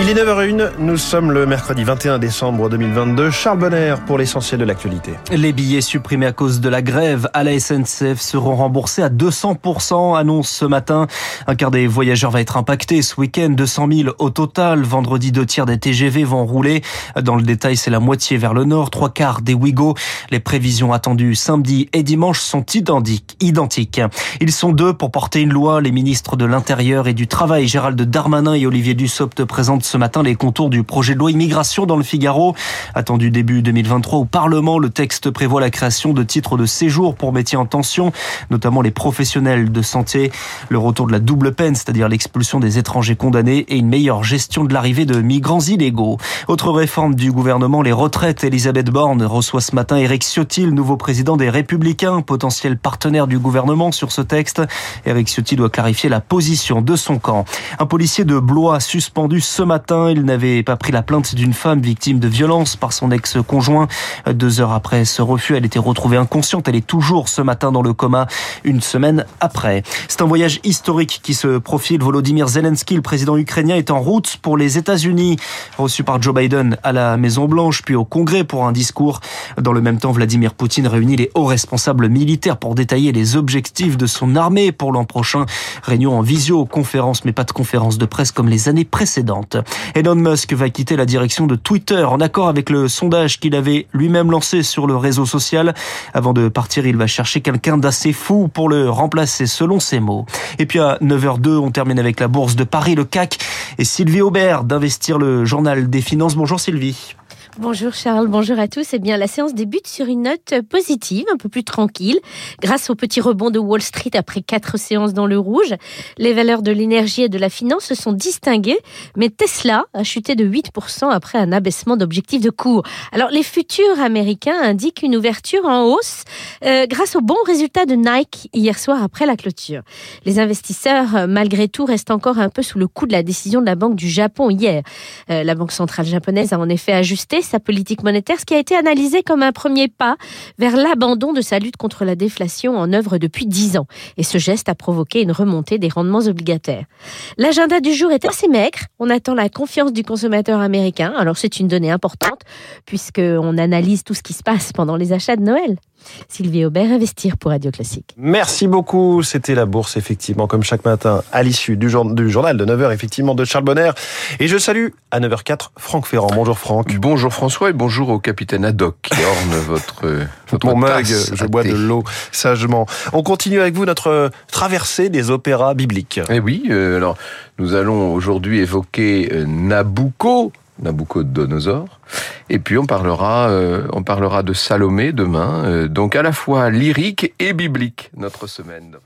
Il est 9h01, nous sommes le mercredi 21 décembre 2022. Charles Bonner pour l'essentiel de l'actualité. Les billets supprimés à cause de la grève à la SNCF seront remboursés à 200%, annonce ce matin. Un quart des voyageurs va être impacté ce week-end, 200 000 au total. Vendredi, deux tiers des TGV vont rouler. Dans le détail, c'est la moitié vers le nord, trois quarts des Ouigo. Les prévisions attendues samedi et dimanche sont identiques. Ils sont deux pour porter une loi. Les ministres de l'Intérieur et du Travail, Gérald Darmanin et Olivier Dussopt, présentent ce matin les contours du projet de loi immigration dans le Figaro. Attendu début 2023 au Parlement, le texte prévoit la création de titres de séjour pour métiers en tension, notamment les professionnels de santé, le retour de la double peine, c'est-à-dire l'expulsion des étrangers condamnés et une meilleure gestion de l'arrivée de migrants illégaux. Autre réforme du gouvernement, les retraites. Elisabeth Borne reçoit ce matin Éric Ciotti, le nouveau président des Républicains, potentiel partenaire du gouvernement sur ce texte. Éric Ciotti doit clarifier la position de son camp. Un policier de Blois suspendu ce matin il n'avait pas pris la plainte d'une femme victime de violence par son ex-conjoint. Deux heures après ce refus, elle était retrouvée inconsciente. Elle est toujours ce matin dans le coma, une semaine après. C'est un voyage historique qui se profile. Volodymyr Zelensky, le président ukrainien, est en route pour les États-Unis, reçu par Joe Biden à la Maison-Blanche, puis au Congrès pour un discours. Dans le même temps, Vladimir Poutine réunit les hauts responsables militaires pour détailler les objectifs de son armée pour l'an prochain. Réunion en visio, conférence, mais pas de conférence de presse comme les années précédentes. Elon Musk va quitter la direction de Twitter en accord avec le sondage qu'il avait lui-même lancé sur le réseau social. Avant de partir, il va chercher quelqu'un d'assez fou pour le remplacer selon ses mots. Et puis à 9h02, on termine avec la bourse de Paris, le CAC et Sylvie Aubert d'Investir le journal des finances. Bonjour Sylvie. Bonjour Charles, bonjour à tous. Eh bien, la séance débute sur une note positive, un peu plus tranquille, grâce au petit rebond de Wall Street après quatre séances dans le rouge. Les valeurs de l'énergie et de la finance se sont distinguées, mais Tesla a chuté de 8% après un abaissement d'objectif de cours. Alors, les futurs américains indiquent une ouverture en hausse euh, grâce au bon résultat de Nike hier soir après la clôture. Les investisseurs, euh, malgré tout, restent encore un peu sous le coup de la décision de la Banque du Japon hier. Euh, la Banque centrale japonaise a en effet ajusté sa politique monétaire, ce qui a été analysé comme un premier pas vers l'abandon de sa lutte contre la déflation en œuvre depuis dix ans. Et ce geste a provoqué une remontée des rendements obligataires. L'agenda du jour est assez maigre. On attend la confiance du consommateur américain. Alors c'est une donnée importante puisqu'on analyse tout ce qui se passe pendant les achats de Noël. Sylvie Aubert, Investir pour Radio Classique. Merci beaucoup. C'était la bourse, effectivement, comme chaque matin, à l'issue du, journal de 9h, effectivement, de Charles Bonner. Et je salue à 9h04 Franck Ferrand. Bonjour Franck. Bonjour François et bonjour au capitaine Haddock qui orne votre, votre Mon mug, je bois de l'eau sagement. On continue avec vous notre traversée des opéras bibliques. Eh oui, euh, alors nous allons aujourd'hui évoquer euh, Nabucco, Nabucodonosor. Et puis on parlera, euh, on parlera de Salomé demain. Euh, donc à la fois lyrique et biblique notre semaine.